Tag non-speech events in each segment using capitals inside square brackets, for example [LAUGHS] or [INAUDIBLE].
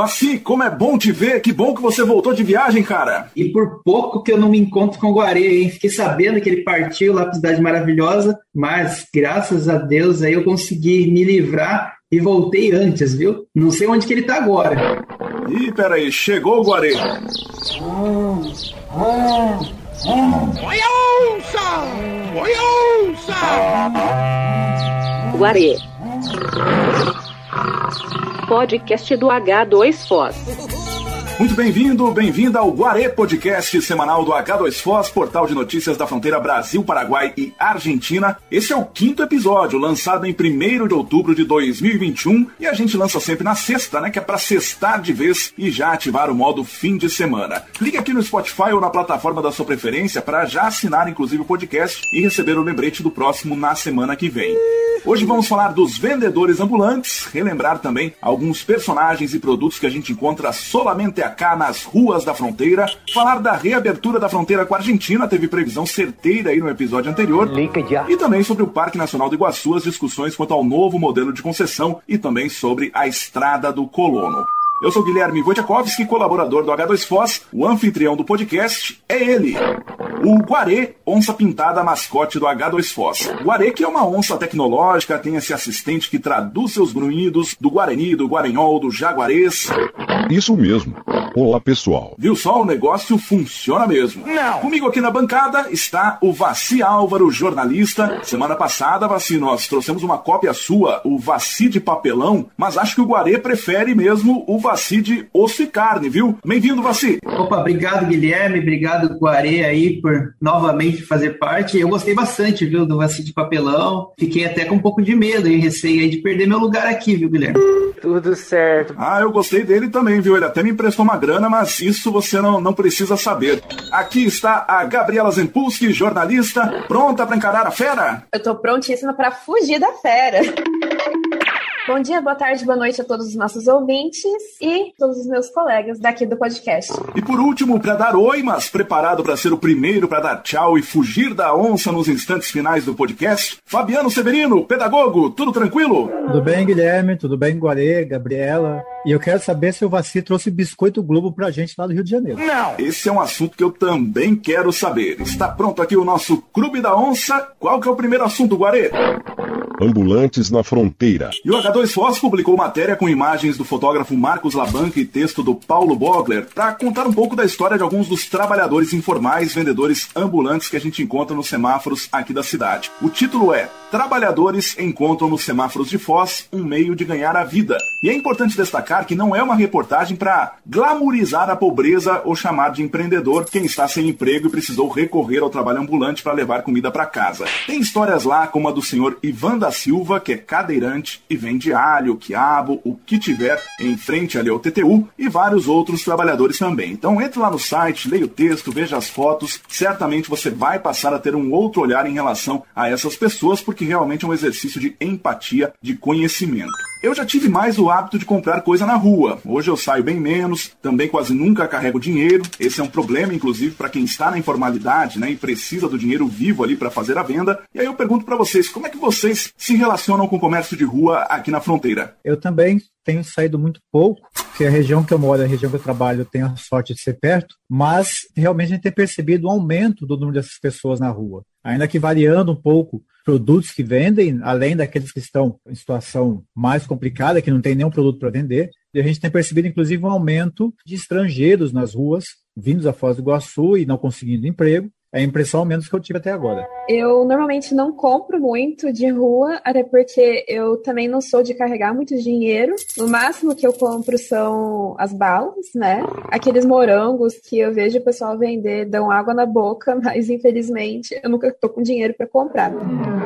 Vaci, como é bom te ver, que bom que você voltou de viagem, cara. E por pouco que eu não me encontro com o Guarê, hein? Fiquei sabendo que ele partiu lá pra Cidade Maravilhosa, mas graças a Deus aí eu consegui me livrar e voltei antes, viu? Não sei onde que ele tá agora. Ih, peraí, chegou o Guarê. Oi, onça! Oi, onça! Guarê. Podcast do H2Foz. Muito bem-vindo, bem-vinda ao Guarê Podcast semanal do H2Foz, portal de notícias da fronteira Brasil, Paraguai e Argentina. Esse é o quinto episódio, lançado em 1 de outubro de 2021, e a gente lança sempre na sexta, né, que é pra sextar de vez e já ativar o modo fim de semana. Clique aqui no Spotify ou na plataforma da sua preferência para já assinar inclusive o podcast e receber o lembrete do próximo na semana que vem. Hoje vamos falar dos vendedores ambulantes, relembrar também alguns personagens e produtos que a gente encontra solamente cá nas ruas da fronteira, falar da reabertura da fronteira com a Argentina, teve previsão certeira aí no episódio anterior, e também sobre o Parque Nacional do Iguaçu, as discussões quanto ao novo modelo de concessão e também sobre a Estrada do Colono. Eu sou Guilherme Wojciechowski, colaborador do H2Foz. O anfitrião do podcast é ele, o Guarê, onça pintada mascote do H2Foz. Guarê que é uma onça tecnológica, tem esse assistente que traduz seus grunhidos do Guarani, do Guarenhol, do Jaguarês. Isso mesmo. Olá, pessoal. Viu só? O negócio funciona mesmo. Não. Comigo aqui na bancada está o Vaci Álvaro, jornalista. Semana passada, Vaci, nós trouxemos uma cópia sua, o Vaci de papelão, mas acho que o Guarê prefere mesmo o Vaci de osso e carne, viu? Bem-vindo, Vaci. Opa, obrigado Guilherme, obrigado Guarê aí por novamente fazer parte. Eu gostei bastante, viu, do Vaci de papelão. Fiquei até com um pouco de medo e receio aí de perder meu lugar aqui, viu, Guilherme? Tudo certo. Ah, eu gostei dele também, viu? Ele até me emprestou uma grana, mas isso você não, não precisa saber. Aqui está a Gabriela Zempulski, jornalista, pronta para encarar a fera? Eu tô prontíssima para fugir da fera. Bom dia, boa tarde, boa noite a todos os nossos ouvintes e todos os meus colegas daqui do podcast. E por último, para dar oi, mas preparado para ser o primeiro para dar tchau e fugir da onça nos instantes finais do podcast, Fabiano Severino, pedagogo, tudo tranquilo? Tudo bem, Guilherme? Tudo bem, Guarê, Gabriela? E eu quero saber se o Vaci trouxe biscoito Globo pra gente lá do Rio de Janeiro. Não. Esse é um assunto que eu também quero saber. Está pronto aqui o nosso Clube da Onça. Qual que é o primeiro assunto, Guarê? Ambulantes na fronteira. E o H2Foz publicou matéria com imagens do fotógrafo Marcos Labanca e texto do Paulo Bogler para contar um pouco da história de alguns dos trabalhadores informais vendedores ambulantes que a gente encontra nos semáforos aqui da cidade. O título é Trabalhadores encontram nos semáforos de Foz um meio de ganhar a vida. E é importante destacar que não é uma reportagem para glamorizar a pobreza ou chamar de empreendedor quem está sem emprego e precisou recorrer ao trabalho ambulante para levar comida para casa. Tem histórias lá como a do senhor Ivan da Silva, que é cadeirante e vende alho, quiabo, o que tiver em frente ali ao TTU e vários outros trabalhadores também. Então entre lá no site, leia o texto, veja as fotos, certamente você vai passar a ter um outro olhar em relação a essas pessoas, porque realmente é um exercício de empatia, de conhecimento. Eu já tive mais o hábito de comprar coisa na rua. Hoje eu saio bem menos, também quase nunca carrego dinheiro. Esse é um problema, inclusive, para quem está na informalidade, né, e precisa do dinheiro vivo ali para fazer a venda. E aí eu pergunto para vocês, como é que vocês se relacionam com o comércio de rua aqui na fronteira? Eu também tenho saído muito pouco, porque a região que eu moro, a região que eu trabalho, eu tenho a sorte de ser perto, mas realmente a gente tem percebido um aumento do número dessas pessoas na rua. Ainda que variando um pouco produtos que vendem, além daqueles que estão em situação mais complicada, que não tem nenhum produto para vender. E a gente tem percebido, inclusive, um aumento de estrangeiros nas ruas, vindos a Foz do Iguaçu e não conseguindo emprego. É a impressão menos que eu tive até agora. Eu normalmente não compro muito de rua, até porque eu também não sou de carregar muito dinheiro. O máximo que eu compro são as balas, né? Aqueles morangos que eu vejo o pessoal vender dão água na boca, [LAUGHS] mas infelizmente eu nunca tô com dinheiro para comprar.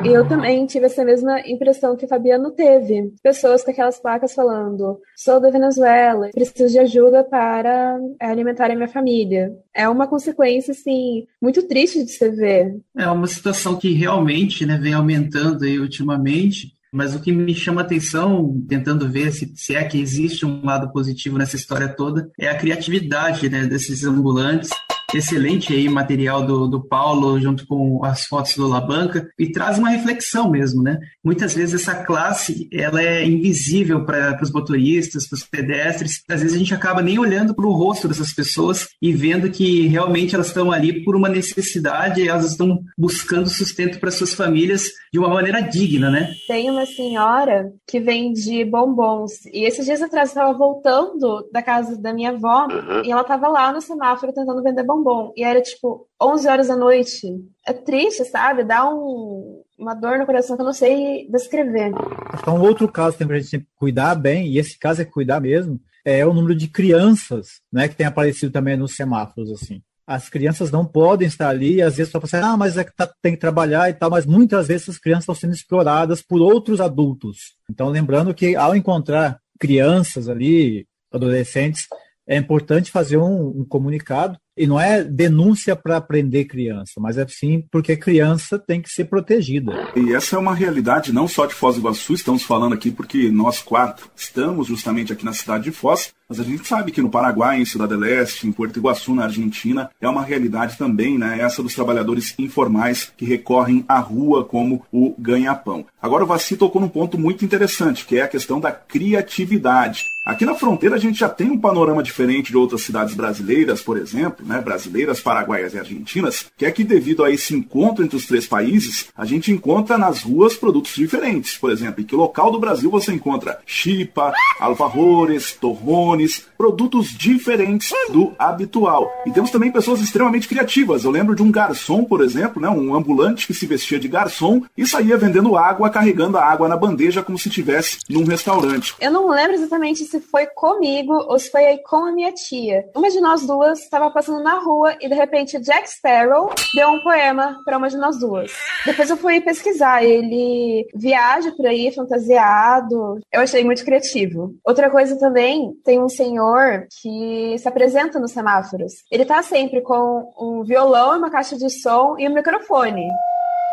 E eu também tive essa mesma impressão que o Fabiano teve. Pessoas com aquelas placas falando: sou da Venezuela, preciso de ajuda para alimentar a minha família. É uma consequência, assim, muito triste de se ver. É uma situação que realmente né, vem aumentando aí ultimamente. Mas o que me chama atenção, tentando ver se, se é que existe um lado positivo nessa história toda, é a criatividade né, desses ambulantes Excelente aí material do, do Paulo junto com as fotos do Labanca e traz uma reflexão mesmo, né? Muitas vezes essa classe ela é invisível para os motoristas, para os pedestres. Às vezes a gente acaba nem olhando para o rosto dessas pessoas e vendo que realmente elas estão ali por uma necessidade, elas estão buscando sustento para suas famílias de uma maneira digna, né? Tem uma senhora que vende bombons e esses dias atrás eu estava voltando da casa da minha avó uhum. e ela estava lá no semáforo tentando vender bombom e era tipo 11 horas da noite. É triste, sabe? Dá um, uma dor no coração que eu não sei descrever. Então, outro caso que a gente tem cuidar bem, e esse caso é cuidar mesmo, é o número de crianças, né, que tem aparecido também nos semáforos, assim. As crianças não podem estar ali, às vezes só assim, ah, mas é que tá, tem que trabalhar e tal, mas muitas vezes as crianças estão sendo exploradas por outros adultos. Então, lembrando que ao encontrar crianças ali, adolescentes, é importante fazer um, um comunicado e não é denúncia para prender criança, mas é sim porque criança tem que ser protegida. E essa é uma realidade não só de Foz do Iguaçu, estamos falando aqui porque nós quatro estamos justamente aqui na cidade de Foz, mas a gente sabe que no Paraguai, em Cidade Leste, em Porto Iguaçu, na Argentina, é uma realidade também, né? Essa dos trabalhadores informais que recorrem à rua como o ganha-pão. Agora o Vassi tocou num ponto muito interessante, que é a questão da criatividade. Aqui na fronteira a gente já tem um panorama diferente de outras cidades brasileiras, por exemplo, né, brasileiras, paraguaias e argentinas, que é que devido a esse encontro entre os três países, a gente encontra nas ruas produtos diferentes. Por exemplo, em que local do Brasil você encontra chipa, alfajores, torrones, produtos diferentes do habitual. E temos também pessoas extremamente criativas. Eu lembro de um garçom, por exemplo, né, um ambulante que se vestia de garçom e saía vendendo água, carregando a água na bandeja como se estivesse num restaurante. Eu não lembro exatamente se foi comigo ou se foi aí com a minha tia. Uma de nós duas estava passando na rua e de repente Jack Sparrow deu um poema para uma de nós duas. Depois eu fui pesquisar, ele viaja por aí fantasiado. Eu achei muito criativo. Outra coisa também, tem um senhor que se apresenta nos semáforos. Ele tá sempre com um violão, uma caixa de som e um microfone.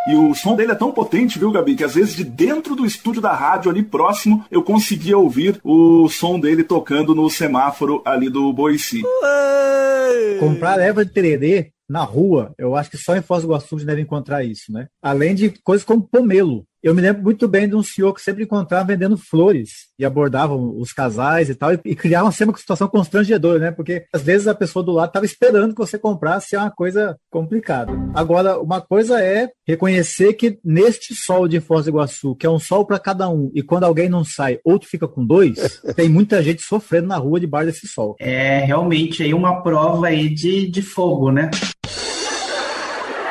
E o som dele é tão potente, viu, Gabi, que às vezes de dentro do estúdio da rádio ali próximo eu conseguia ouvir o som dele tocando no semáforo ali do Boici. Comprar erva de tererê na rua, eu acho que só em Foz do Iguaçu deve encontrar isso, né? Além de coisas como pomelo. Eu me lembro muito bem de um senhor que sempre encontrava vendendo flores e abordavam os casais e tal, e, e criavam sempre uma situação constrangedora, né? Porque às vezes a pessoa do lado estava esperando que você comprasse, é uma coisa complicada. Agora, uma coisa é reconhecer que neste sol de Foz do Iguaçu, que é um sol para cada um, e quando alguém não sai, outro fica com dois, [LAUGHS] tem muita gente sofrendo na rua debaixo desse sol. É realmente aí uma prova aí de, de fogo, né?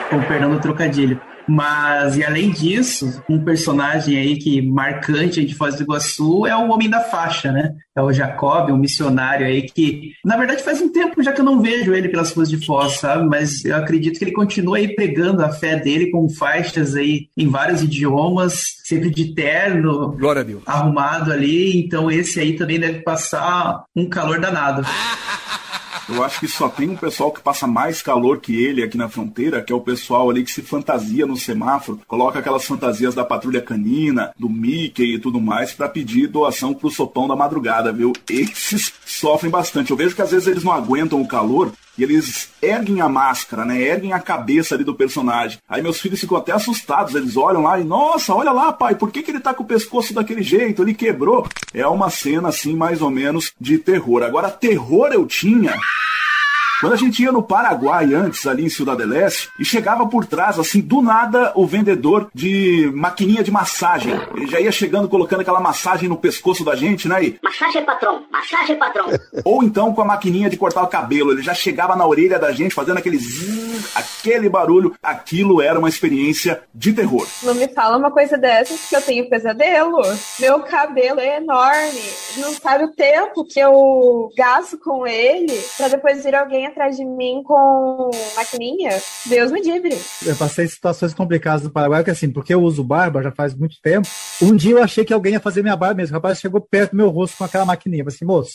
Com perdão do trocadilho. Mas, e além disso, um personagem aí que marcante de Foz do Iguaçu é o Homem da Faixa, né? É o Jacob, um missionário aí que, na verdade, faz um tempo já que eu não vejo ele pelas ruas de Foz, sabe? Mas eu acredito que ele continua aí pregando a fé dele com faixas aí em vários idiomas, sempre de terno, Glória a Deus. arrumado ali. Então esse aí também deve passar um calor danado. [LAUGHS] Eu acho que só tem um pessoal que passa mais calor que ele aqui na fronteira, que é o pessoal ali que se fantasia no semáforo, coloca aquelas fantasias da patrulha canina, do Mickey e tudo mais, para pedir doação pro sopão da madrugada, viu? Esses sofrem bastante. Eu vejo que às vezes eles não aguentam o calor e eles erguem a máscara, né? Erguem a cabeça ali do personagem. Aí meus filhos ficam até assustados. Eles olham lá e, nossa, olha lá, pai, por que, que ele tá com o pescoço daquele jeito? Ele quebrou. É uma cena, assim, mais ou menos de terror. Agora, terror eu tinha quando a gente ia no Paraguai antes, ali em Ciudad Leste, e chegava por trás, assim, do nada, o vendedor de maquininha de massagem. Ele já ia chegando, colocando aquela massagem no pescoço da gente, né? E... Massagem patrão, massagem patrão. Ou então com a maquininha de cortar o cabelo. Ele já chegava na orelha da gente, fazendo aquele zzz, aquele barulho. Aquilo era uma experiência de terror. Não me fala uma coisa dessas que eu tenho pesadelo. Meu cabelo é enorme. Não sabe o tempo que eu gasto com ele pra depois vir alguém atrás de mim com maquininha, Deus me livre. Eu passei situações complicadas no Paraguai, que assim, porque eu uso barba já faz muito tempo. Um dia eu achei que alguém ia fazer minha barba mesmo. O rapaz chegou perto do meu rosto com aquela maquininha. Eu falei assim, moço,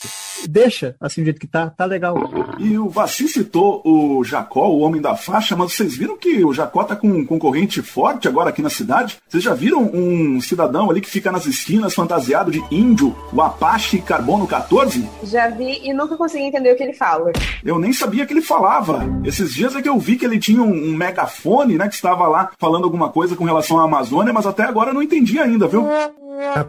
deixa assim do jeito que tá, tá legal. E o Vassi citou o Jacó, o homem da faixa, mas vocês viram que o Jacó tá com um concorrente forte agora aqui na cidade? Vocês já viram um cidadão ali que fica nas esquinas fantasiado de índio, o Apache Carbono 14? Já vi e nunca consegui entender o que ele fala. Eu nem sabia sabia que ele falava. Esses dias é que eu vi que ele tinha um, um megafone, né, que estava lá falando alguma coisa com relação à Amazônia, mas até agora eu não entendi ainda, viu?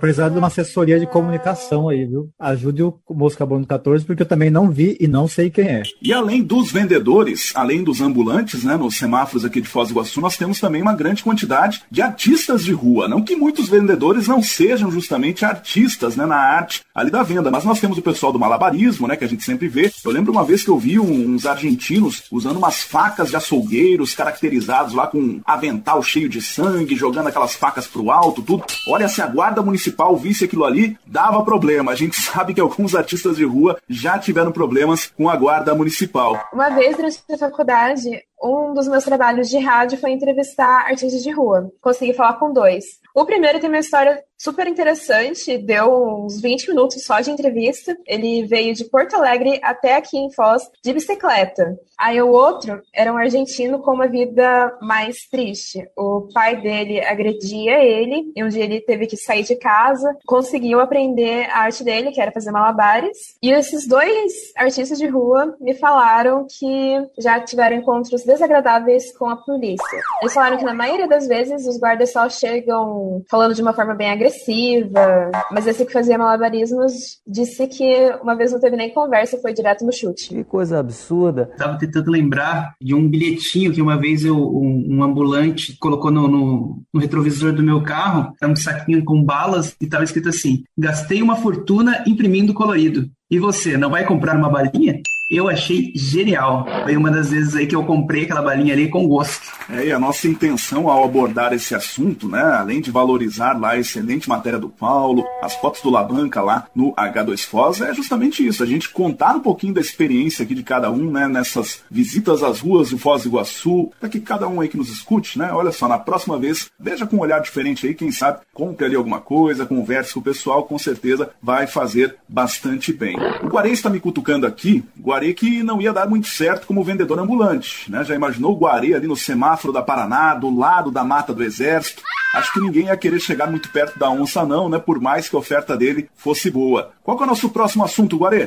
Precisando de uma assessoria de comunicação aí, viu? Ajude o Mosca Bono 14, porque eu também não vi e não sei quem é. E além dos vendedores, além dos ambulantes, né, nos semáforos aqui de Foz do Iguaçu, nós temos também uma grande quantidade de artistas de rua. Não que muitos vendedores não sejam justamente artistas, né, na arte ali da venda, mas nós temos o pessoal do malabarismo, né, que a gente sempre vê. Eu lembro uma vez que eu vi uns argentinos usando umas facas de açougueiros caracterizados lá com um avental cheio de sangue, jogando aquelas facas pro alto, tudo. Olha, se a guarda municipal visse aquilo ali, dava problema. A gente [LAUGHS] sabe que alguns artistas de rua já tiveram problemas com a guarda municipal. Uma vez durante a faculdade, um dos meus trabalhos de rádio foi entrevistar artistas de rua. Consegui falar com dois. O primeiro tem uma história super interessante, deu uns 20 minutos só de entrevista. Ele veio de Porto Alegre até aqui em Foz de bicicleta. Aí o outro era um argentino com uma vida mais triste. O pai dele agredia ele e um dia ele teve que sair de casa, conseguiu aprender a arte dele, que era fazer malabares. E esses dois artistas de rua me falaram que já tiveram encontros desagradáveis com a polícia. Eles falaram que na maioria das vezes os guardas só chegam falando de uma forma bem agressiva, mas esse que fazia malabarismos disse que uma vez não teve nem conversa, foi direto no chute. Que coisa absurda. Tava tentando lembrar de um bilhetinho que uma vez eu, um, um ambulante colocou no, no, no, retrovisor do meu carro, era um saquinho com balas e tava escrito assim: gastei uma fortuna imprimindo colorido. E você, não vai comprar uma balinha? Eu achei genial. Foi uma das vezes aí que eu comprei aquela balinha ali com gosto. É, e a nossa intenção ao abordar esse assunto, né, além de valorizar lá a excelente matéria do Paulo, as fotos do Labanca lá no H2 Foz, é justamente isso, a gente contar um pouquinho da experiência aqui de cada um, né, nessas visitas às ruas de Foz do Iguaçu, para que cada um aí que nos escute, né, olha só, na próxima vez, veja com um olhar diferente aí, quem sabe, compre ali alguma coisa, converse com o pessoal, com certeza vai fazer bastante bem. O Guarei está me cutucando aqui, Guarei que não ia dar muito certo como vendedor ambulante. Né? Já imaginou o Guarei ali no semáforo da Paraná, do lado da mata do exército? Acho que ninguém ia querer chegar muito perto da onça, não, né? Por mais que a oferta dele fosse boa. Qual é o nosso próximo assunto, Guarê?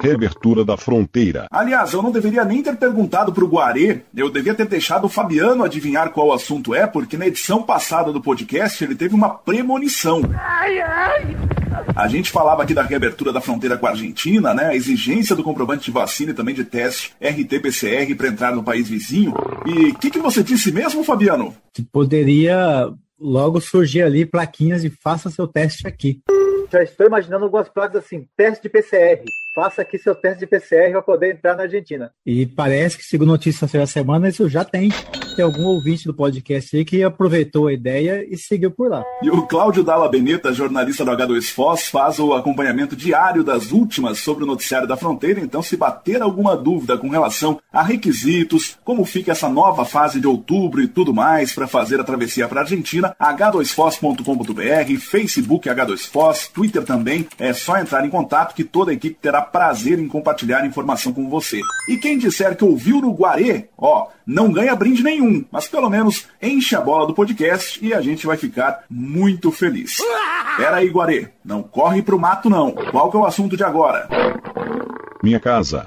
Reabertura da fronteira. Aliás, eu não deveria nem ter perguntado pro Guarê, eu devia ter deixado o Fabiano adivinhar qual assunto é, porque na edição passada do podcast ele teve uma premonição. Ai, ai. A gente falava aqui da reabertura da fronteira com a Argentina, né? A exigência do comprovante de vacina e também de teste RT-PCR para entrar no país vizinho. E o que, que você disse mesmo, Fabiano? Que poderia logo surgir ali plaquinhas e faça seu teste aqui. Já estou imaginando algumas placas assim, teste de PCR faça aqui seu teste de PCR para poder entrar na Argentina. E parece que, segundo notícias da semana, isso já tem. Tem algum ouvinte do podcast aí que aproveitou a ideia e seguiu por lá. E o Cláudio Dalla Beneta, jornalista do H2 Foz, faz o acompanhamento diário das últimas sobre o noticiário da fronteira. Então, se bater alguma dúvida com relação a requisitos, como fica essa nova fase de outubro e tudo mais para fazer a travessia para a Argentina, h2foz.com.br, Facebook H2Foz, Twitter também, é só entrar em contato que toda a equipe terá prazer em compartilhar informação com você. E quem disser que ouviu no Guarê, ó, não ganha brinde nenhum, mas pelo menos enche a bola do podcast e a gente vai ficar muito feliz. Pera aí, Guarê, não corre pro mato não. Qual que é o assunto de agora? Minha casa.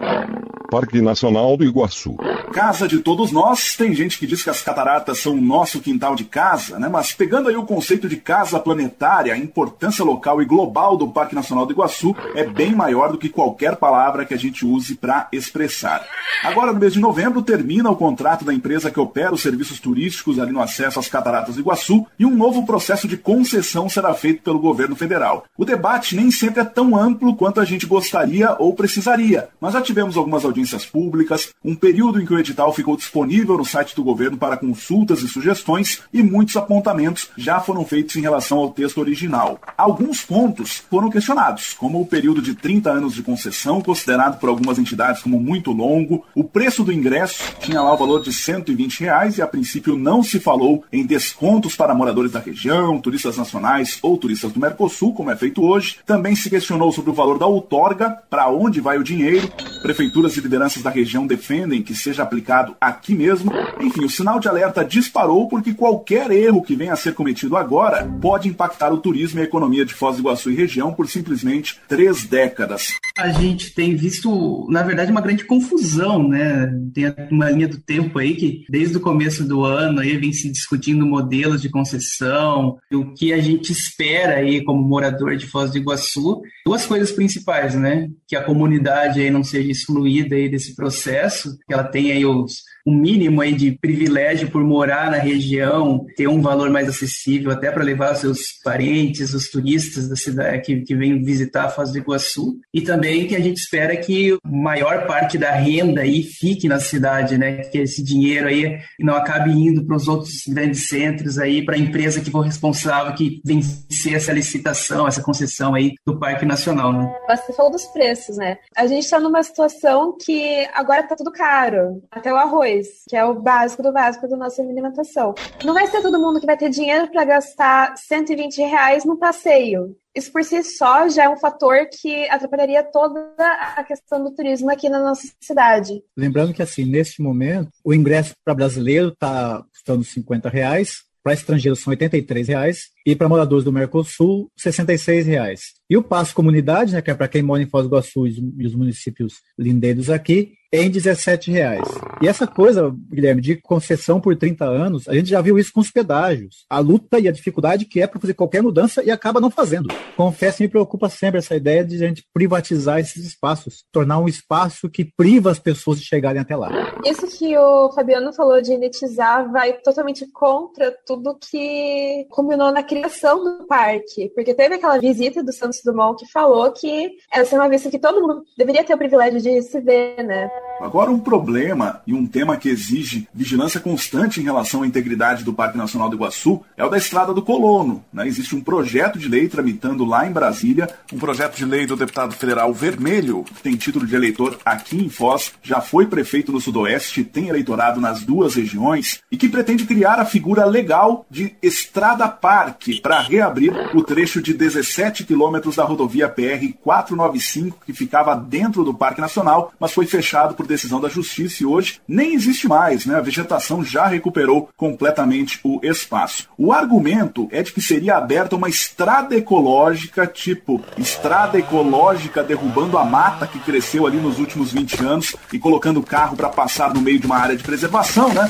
Parque Nacional do Iguaçu. Casa de todos nós, tem gente que diz que as cataratas são o nosso quintal de casa, né? Mas pegando aí o conceito de casa planetária, a importância local e global do Parque Nacional do Iguaçu é bem maior do que qualquer palavra que a gente use para expressar. Agora, no mês de novembro, termina o contrato da empresa que opera os serviços turísticos ali no acesso às cataratas do Iguaçu e um novo processo de concessão será feito pelo governo federal. O debate nem sempre é tão amplo quanto a gente gostaria ou precisaria, mas já tivemos algumas audiências audiências públicas, um período em que o edital ficou disponível no site do governo para consultas e sugestões e muitos apontamentos já foram feitos em relação ao texto original. Alguns pontos foram questionados, como o período de 30 anos de concessão, considerado por algumas entidades como muito longo, o preço do ingresso tinha lá o valor de 120 reais, e a princípio não se falou em descontos para moradores da região, turistas nacionais ou turistas do Mercosul, como é feito hoje. Também se questionou sobre o valor da outorga, para onde vai o dinheiro, Prefeituras e lideranças da região defendem que seja aplicado aqui mesmo. Enfim, o sinal de alerta disparou porque qualquer erro que venha a ser cometido agora pode impactar o turismo e a economia de Foz do Iguaçu e região por simplesmente três décadas. A gente tem visto, na verdade, uma grande confusão, né? Tem uma linha do tempo aí que desde o começo do ano aí vem se discutindo modelos de concessão, o que a gente espera aí como morador de Foz do Iguaçu. Duas coisas principais, né? Que a comunidade aí não seja excluída aí desse processo, que ela tenha aí os um mínimo aí de privilégio por morar na região, ter um valor mais acessível até para levar seus parentes, os turistas da cidade que, que vêm visitar a Foz do Iguaçu. E também que a gente espera que maior parte da renda aí fique na cidade, né? Que esse dinheiro aí não acabe indo para os outros grandes centros aí, para a empresa que for responsável que vencer essa licitação, essa concessão aí do Parque Nacional, né? Você falou dos preços, né? A gente está numa situação que agora está tudo caro, até o arroz que é o básico do básico da nossa alimentação. Não vai ser todo mundo que vai ter dinheiro para gastar 120 reais no passeio. Isso por si só já é um fator que atrapalharia toda a questão do turismo aqui na nossa cidade. Lembrando que, assim, neste momento, o ingresso para brasileiro está custando 50 reais, para estrangeiros são 83 reais e para moradores do Mercosul, 66 reais. E o passo comunidade, né, que é para quem mora em Foz do Iguaçu e os municípios lindeiros aqui, em 17 reais. E essa coisa, Guilherme, de concessão por 30 anos, a gente já viu isso com os pedágios. A luta e a dificuldade que é para fazer qualquer mudança e acaba não fazendo. Confesso me preocupa sempre essa ideia de a gente privatizar esses espaços, tornar um espaço que priva as pessoas de chegarem até lá. Isso que o Fabiano falou de elitizar vai totalmente contra tudo que combinou na criação do parque, porque teve aquela visita do Santos Dumont que falou que essa é uma vista que todo mundo deveria ter o privilégio de se ver, né? Agora, um problema e um tema que exige vigilância constante em relação à integridade do Parque Nacional do Iguaçu é o da Estrada do Colono. Né? Existe um projeto de lei tramitando lá em Brasília, um projeto de lei do deputado federal Vermelho, que tem título de eleitor aqui em Foz, já foi prefeito no Sudoeste, tem eleitorado nas duas regiões e que pretende criar a figura legal de Estrada Parque para reabrir o trecho de 17 quilômetros da rodovia PR 495 que ficava dentro do Parque Nacional, mas foi fechado por decisão da Justiça e hoje nem existe mais, né? A vegetação já recuperou completamente o espaço. O argumento é de que seria aberta uma estrada ecológica, tipo estrada ecológica derrubando a mata que cresceu ali nos últimos 20 anos e colocando o carro para passar no meio de uma área de preservação, né?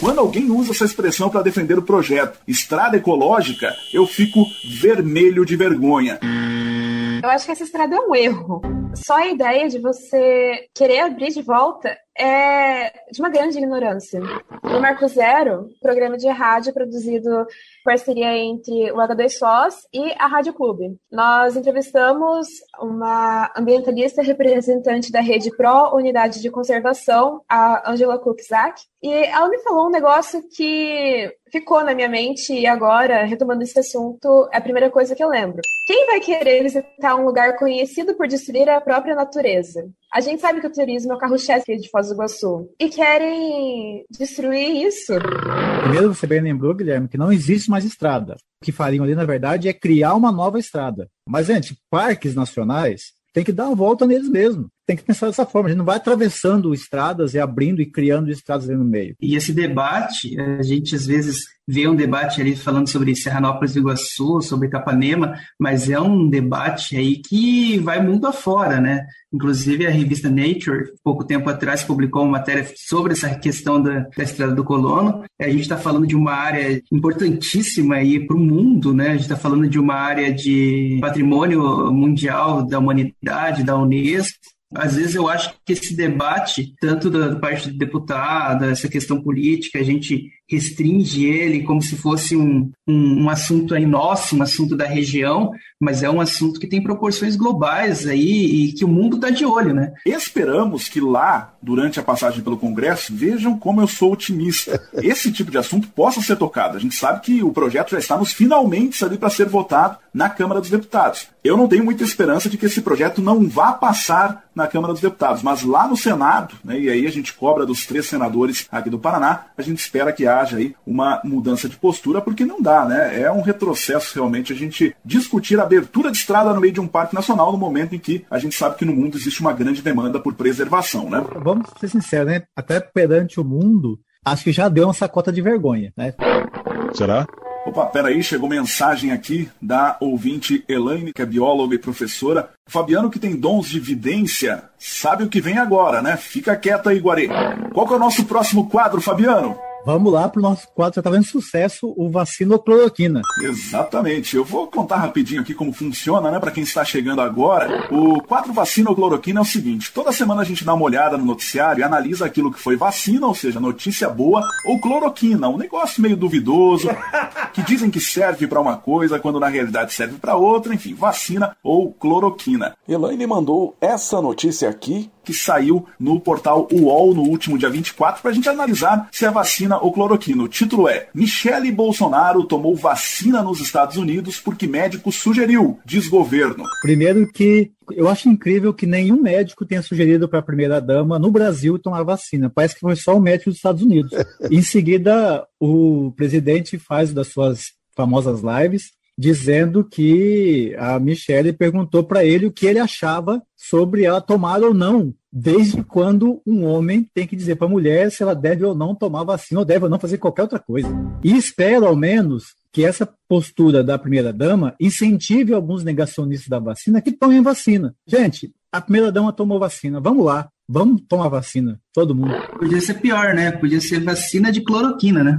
Quando alguém usa essa expressão para defender o projeto estrada ecológica, eu fico vermelho de vergonha. Eu acho que essa estrada é um erro. Só a ideia de você querer abrir de volta é de uma grande ignorância. No Marco Zero, programa de rádio produzido parceria entre o H2 Foz e a Rádio Clube. Nós entrevistamos uma ambientalista representante da rede Pro Unidade de Conservação, a Angela Kukzak, e ela me falou um negócio que ficou na minha mente e agora, retomando esse assunto, é a primeira coisa que eu lembro. Quem vai querer visitar um lugar conhecido por destruir a própria natureza? A gente sabe que o turismo é o carro-chefe de Foz do Iguaçu. E querem destruir isso. Primeiro, você bem lembrou, Guilherme, que não existe mais estrada. O que fariam ali, na verdade, é criar uma nova estrada. Mas, gente, parques nacionais tem que dar uma volta neles mesmo. Tem que pensar dessa forma. A gente não vai atravessando estradas e abrindo e criando estradas ali no meio. E esse debate, a gente às vezes vê um debate ali falando sobre Serranópolis do Iguaçu, sobre Capanema, mas é um debate aí que vai mundo afora, né? Inclusive a revista Nature, pouco tempo atrás, publicou uma matéria sobre essa questão da, da Estrada do Colono. A gente está falando de uma área importantíssima aí para o mundo, né? A gente está falando de uma área de patrimônio mundial da humanidade, da Unesco, às vezes eu acho que esse debate, tanto da parte do deputado, essa questão política, a gente restringe ele como se fosse um, um, um, assunto aí nosso, um assunto da região, mas é um assunto que tem proporções globais aí e que o mundo está de olho, né? Esperamos que lá, durante a passagem pelo Congresso, vejam como eu sou otimista. Esse tipo de assunto possa ser tocado. A gente sabe que o projeto já está nos finalmente ali para ser votado na Câmara dos Deputados. Eu não tenho muita esperança de que esse projeto não vá passar na Câmara dos Deputados, mas lá no Senado, né, e aí a gente cobra dos três senadores aqui do Paraná, a gente espera que haja haja aí uma mudança de postura, porque não dá, né? É um retrocesso realmente a gente discutir a abertura de estrada no meio de um parque nacional no momento em que a gente sabe que no mundo existe uma grande demanda por preservação, né? Vamos ser sinceros, né? Até perante o mundo, acho que já deu uma sacota de vergonha, né? Será? Opa, peraí, chegou mensagem aqui da ouvinte Elaine, que é bióloga e professora. Fabiano, que tem dons de vidência, sabe o que vem agora, né? Fica quieto aí, Guarê. Qual que é o nosso próximo quadro, Fabiano? Vamos lá para o nosso quadro, já está vendo sucesso, o vacinocloroquina. Exatamente. Eu vou contar rapidinho aqui como funciona, né, para quem está chegando agora. O quadro vacinocloroquina é o seguinte: toda semana a gente dá uma olhada no noticiário e analisa aquilo que foi vacina, ou seja, notícia boa, ou cloroquina, um negócio meio duvidoso, que dizem que serve para uma coisa quando na realidade serve para outra, enfim, vacina ou cloroquina. Elaine mandou essa notícia aqui que saiu no portal UOL no último dia 24 para a gente analisar se é vacina ou cloroquina. O título é Michele Bolsonaro tomou vacina nos Estados Unidos porque médico sugeriu, diz governo. Primeiro que eu acho incrível que nenhum médico tenha sugerido para a primeira-dama no Brasil tomar vacina. Parece que foi só o médico dos Estados Unidos. [LAUGHS] em seguida, o presidente faz das suas famosas lives dizendo que a Michelle perguntou para ele o que ele achava sobre ela tomar ou não. Desde quando um homem tem que dizer para a mulher se ela deve ou não tomar vacina ou deve ou não fazer qualquer outra coisa. E espero, ao menos, que essa postura da primeira-dama incentive alguns negacionistas da vacina que tomem vacina. Gente, a primeira-dama tomou vacina, vamos lá, vamos tomar vacina, todo mundo. Podia ser pior, né? Podia ser vacina de cloroquina, né?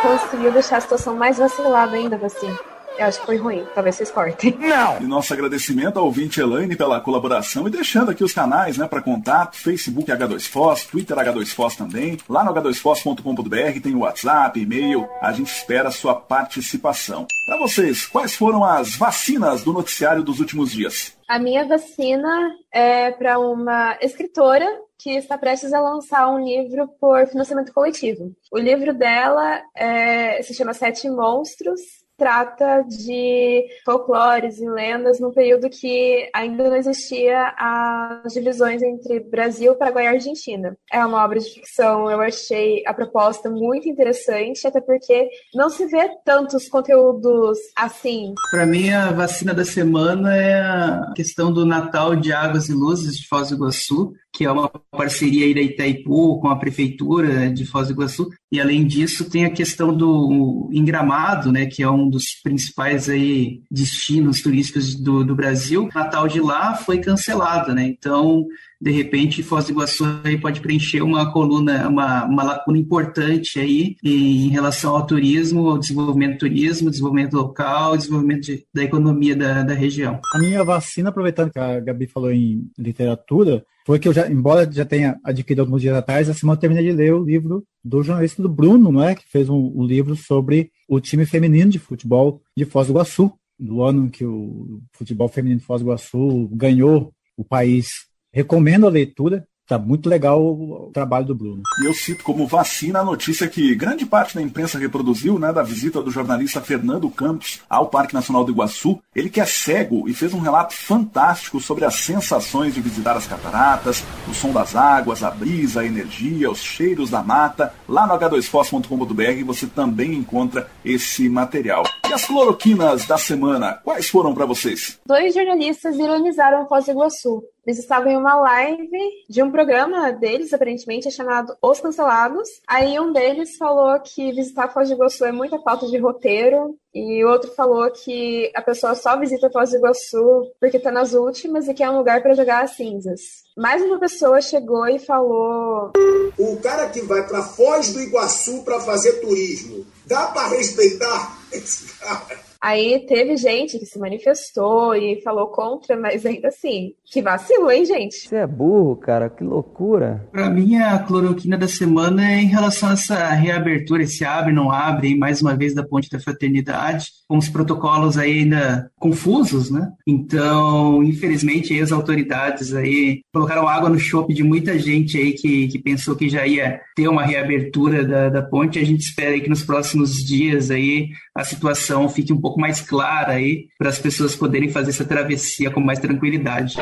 Conseguiu deixar a situação mais vacilada ainda, assim. Eu acho que foi ruim, talvez vocês cortem. [LAUGHS] Não! E nosso agradecimento ao ouvinte Elaine pela colaboração e deixando aqui os canais né, para contato: Facebook H2Foz, Twitter H2Foz também. Lá no h2foz.com.br tem o WhatsApp, e-mail. A gente espera a sua participação. Para vocês, quais foram as vacinas do noticiário dos últimos dias? A minha vacina é para uma escritora que está prestes a lançar um livro por financiamento coletivo. O livro dela é, se chama Sete Monstros trata de folclores e lendas no período que ainda não existia as divisões entre Brasil, Paraguai e Argentina. É uma obra de ficção, eu achei a proposta muito interessante, até porque não se vê tantos conteúdos assim. Para mim, a vacina da semana é a questão do Natal de Águas e Luzes de Foz do Iguaçu, que é uma parceria aí da Itaipu com a prefeitura de Foz do Iguaçu. E além disso, tem a questão do Engramado, né, que é um dos principais aí destinos turísticos do, do Brasil. O Natal de lá foi cancelado, né? Então, de repente, Foz do Iguaçu aí pode preencher uma coluna, uma, uma lacuna importante aí em relação ao turismo, ao desenvolvimento do turismo, desenvolvimento local, desenvolvimento de, da economia da, da região. A minha vacina, aproveitando que a Gabi falou em literatura, foi que eu já, embora já tenha adquirido alguns dias atrás, essa semana eu terminei de ler o livro do jornalista do Bruno, não é? Que fez um, um livro sobre o time feminino de futebol de Foz do Iguaçu, do ano que o futebol feminino de Foz do Iguaçu ganhou o país Recomendo a leitura. Tá muito legal o trabalho do Bruno. E eu cito como vacina a notícia que grande parte da imprensa reproduziu, né, da visita do jornalista Fernando Campos ao Parque Nacional do Iguaçu. Ele que é cego e fez um relato fantástico sobre as sensações de visitar as cataratas, o som das águas, a brisa, a energia, os cheiros da mata. Lá no h2foz.com.br você também encontra esse material. E as cloroquinas da semana, quais foram para vocês? Dois jornalistas ironizaram Foz do Iguaçu. Eles estavam em uma live de um programa deles, aparentemente, é chamado Os Cancelados. Aí um deles falou que visitar Foz do Iguaçu é muita falta de roteiro, e outro falou que a pessoa só visita Foz do Iguaçu porque tá nas últimas e que é um lugar para jogar as cinzas. Mais uma pessoa chegou e falou: O cara que vai para Foz do Iguaçu para fazer turismo, dá para respeitar esse cara? Aí teve gente que se manifestou e falou contra, mas ainda assim, que vacilo, hein, gente? Você é burro, cara, que loucura. Para mim, a cloroquina da semana é em relação a essa reabertura, esse abre, não abre, mais uma vez da ponte da fraternidade, com os protocolos aí ainda confusos, né? Então, infelizmente, aí as autoridades aí colocaram água no chope de muita gente aí que, que pensou que já ia ter uma reabertura da, da ponte. A gente espera aí que nos próximos dias aí a situação fique um pouco mais clara aí para as pessoas poderem fazer essa travessia com mais tranquilidade.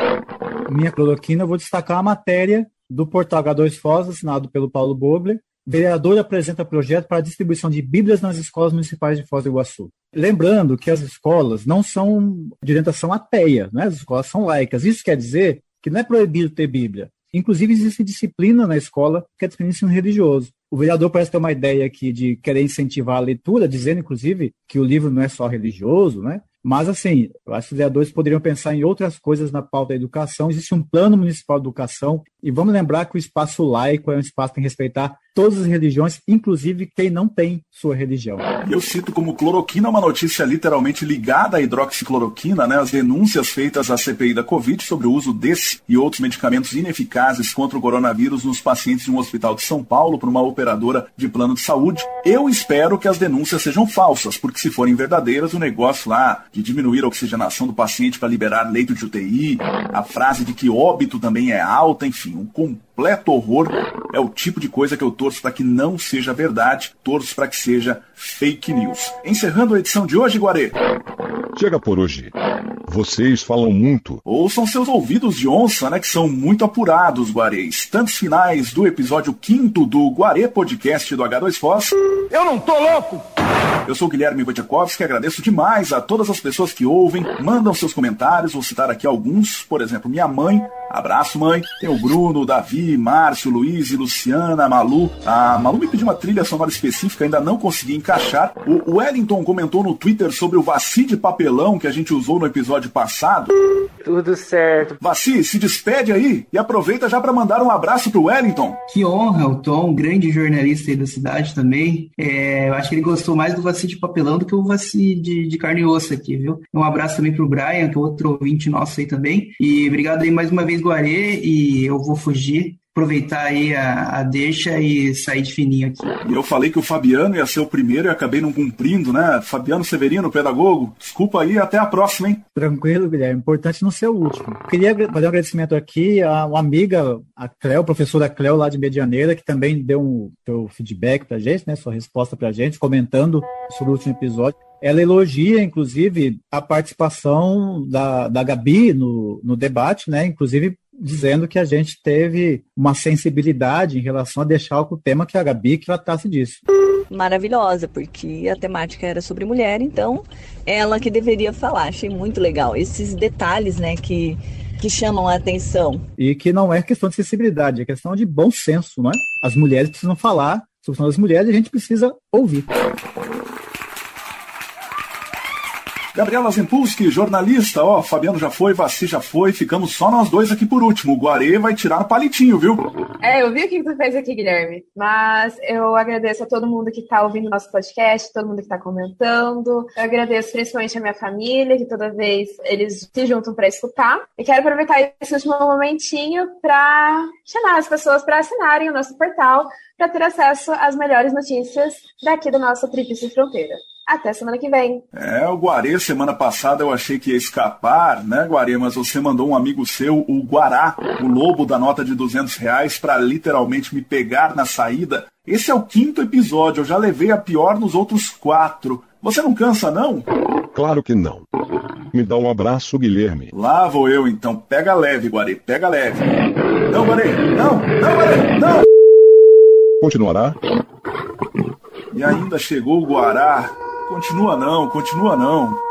Minha cloroquina, eu vou destacar uma matéria do portal H2 Foz, assinado pelo Paulo Bogler. Vereador apresenta projeto para a distribuição de Bíblias nas escolas municipais de Foz do Iguaçu. Lembrando que as escolas não são de orientação ateia, né? as escolas são laicas. Isso quer dizer que não é proibido ter Bíblia. Inclusive, existe disciplina na escola que é disciplina ensino religioso. O vereador parece ter uma ideia aqui de querer incentivar a leitura, dizendo, inclusive, que o livro não é só religioso, né? Mas, assim, eu acho que os vereadores poderiam pensar em outras coisas na pauta da educação. Existe um plano municipal de educação e vamos lembrar que o espaço laico é um espaço que tem que respeitar todas as religiões, inclusive quem não tem sua religião. Eu cito como cloroquina uma notícia literalmente ligada à hidroxicloroquina, né? As denúncias feitas à CPI da Covid sobre o uso desse e outros medicamentos ineficazes contra o coronavírus nos pacientes de um hospital de São Paulo por uma operadora de plano de saúde. Eu espero que as denúncias sejam falsas, porque se forem verdadeiras, o negócio lá de diminuir a oxigenação do paciente para liberar leito de UTI, a frase de que óbito também é alta, enfim, um completo horror é o tipo de coisa que eu torço para que não seja verdade, torço para que seja fake news. Encerrando a edição de hoje, Guarê. Chega por hoje. Vocês falam muito. Ouçam seus ouvidos de onça, né? Que são muito apurados, Guarês. Tantos finais do episódio 5 do Guarê Podcast do H2 Foz. Eu não tô louco! Eu sou Guilherme Wojciechowski, agradeço demais a todas as pessoas que ouvem, mandam seus comentários, vou citar aqui alguns, por exemplo, minha mãe, abraço mãe, tem o Bruno, o Davi, Márcio, Luiz, Luciana, a Malu. A Malu me pediu uma trilha sonora específica, ainda não consegui encaixar. O Wellington comentou no Twitter sobre o Vaci de papelão que a gente usou no episódio passado. Tudo certo. Vaci, se despede aí e aproveita já para mandar um abraço pro Wellington. Que honra, o Tom, grande jornalista aí da cidade também. É, eu acho que ele gostou mais do Vaci de papelão do que o Vaci de, de carne e osso aqui, viu? Um abraço também pro Brian, que é outro ouvinte nosso aí também. E obrigado aí mais uma vez, Guarê, e eu vou fugir aproveitar aí a, a deixa e sair de fininho aqui. Eu falei que o Fabiano ia ser o primeiro e acabei não cumprindo, né? Fabiano Severino, pedagogo, desculpa aí, até a próxima, hein? Tranquilo, Guilherme, importante não ser o último. Queria fazer um agradecimento aqui a uma amiga, a Cléo, professora Cléo lá de Medianeira, que também deu um seu feedback pra gente, né? Sua resposta pra gente, comentando sobre o último episódio. Ela elogia, inclusive, a participação da, da Gabi no, no debate, né? Inclusive dizendo que a gente teve uma sensibilidade em relação a deixar o tema que a Gabi que tratasse disso. Maravilhosa, porque a temática era sobre mulher, então ela que deveria falar. Achei muito legal esses detalhes, né, que que chamam a atenção. E que não é questão de sensibilidade, é questão de bom senso, não é? As mulheres precisam falar sobre as mulheres e a gente precisa ouvir. Gabriela Zempulski, jornalista, ó, Fabiano já foi, Vaci já foi, ficamos só nós dois aqui por último. O Guarê vai tirar no palitinho, viu? É, eu vi o que tu fez aqui, Guilherme. Mas eu agradeço a todo mundo que tá ouvindo nosso podcast, todo mundo que tá comentando. Eu agradeço principalmente a minha família, que toda vez eles se juntam para escutar. E quero aproveitar esse último momentinho para chamar as pessoas para assinarem o nosso portal para ter acesso às melhores notícias daqui da nossa Tríplice Fronteira. Até semana que vem. É, o Guarê, semana passada eu achei que ia escapar, né, Guarê? Mas você mandou um amigo seu, o Guará, o lobo da nota de 200 reais, para literalmente me pegar na saída. Esse é o quinto episódio, eu já levei a pior nos outros quatro. Você não cansa, não? Claro que não. Me dá um abraço, Guilherme. Lá vou eu, então. Pega leve, Guarê, pega leve. Não, Guarê, não, não, Guarê, não! Continuará? E ainda chegou o Guará. Continua não, continua não.